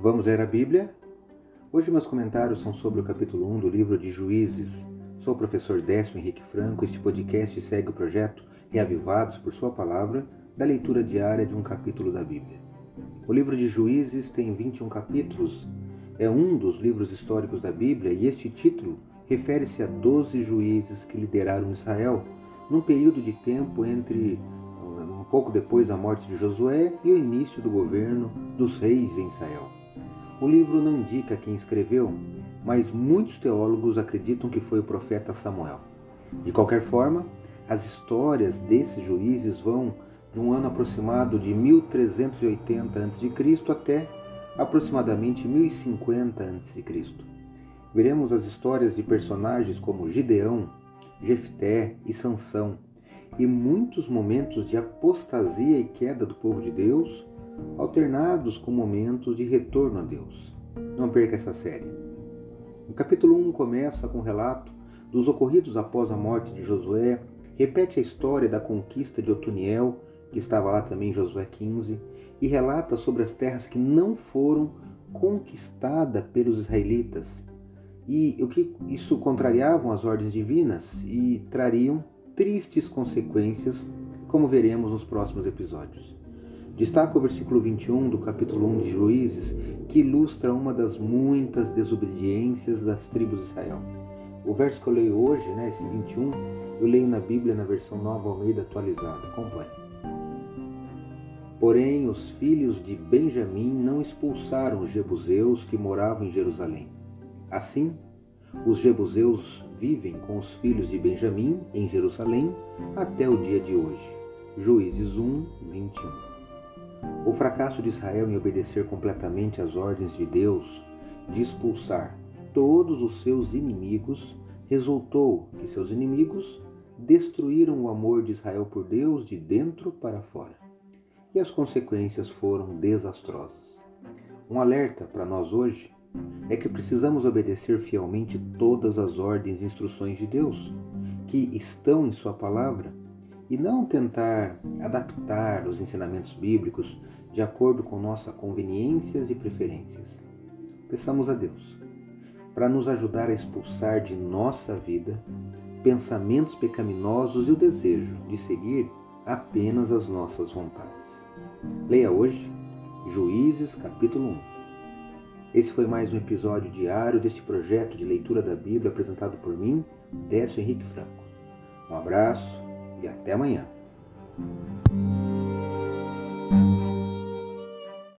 Vamos ler a Bíblia? Hoje meus comentários são sobre o capítulo 1 do livro de Juízes. Sou o professor Décio Henrique Franco. Este podcast segue o projeto Reavivados por Sua Palavra, da leitura diária de um capítulo da Bíblia. O livro de Juízes tem 21 capítulos, é um dos livros históricos da Bíblia e este título refere-se a 12 juízes que lideraram Israel num período de tempo entre um pouco depois da morte de Josué e o início do governo dos reis em Israel. O livro não indica quem escreveu, mas muitos teólogos acreditam que foi o profeta Samuel. De qualquer forma, as histórias desses juízes vão de um ano aproximado de 1380 a.C. até aproximadamente 1050 a.C. Veremos as histórias de personagens como Gideão, Jefté e Sansão, e muitos momentos de apostasia e queda do povo de Deus alternados com momentos de retorno a Deus. Não perca essa série. O capítulo 1 começa com o relato dos ocorridos após a morte de Josué, repete a história da conquista de Otoniel, que estava lá também em Josué 15, e relata sobre as terras que não foram conquistadas pelos israelitas, e o que isso contrariavam as ordens divinas e trariam tristes consequências, como veremos nos próximos episódios. Destaca o versículo 21 do capítulo 1 de Juízes, que ilustra uma das muitas desobediências das tribos de Israel. O verso que eu leio hoje, né, esse 21, eu leio na Bíblia na versão Nova Almeida atualizada. Acompanhe. Porém, os filhos de Benjamim não expulsaram os jebuseus que moravam em Jerusalém. Assim, os jebuseus vivem com os filhos de Benjamim em Jerusalém até o dia de hoje. Juízes 1, 21. O fracasso de Israel em obedecer completamente às ordens de Deus de expulsar todos os seus inimigos resultou que seus inimigos destruíram o amor de Israel por Deus de dentro para fora. E as consequências foram desastrosas. Um alerta para nós hoje é que precisamos obedecer fielmente todas as ordens e instruções de Deus que estão em Sua palavra e não tentar adaptar os ensinamentos bíblicos de acordo com nossas conveniências e preferências. Peçamos a Deus para nos ajudar a expulsar de nossa vida pensamentos pecaminosos e o desejo de seguir apenas as nossas vontades. Leia hoje Juízes capítulo 1. Esse foi mais um episódio diário deste projeto de leitura da Bíblia apresentado por mim, Décio Henrique Franco. Um abraço e até amanhã.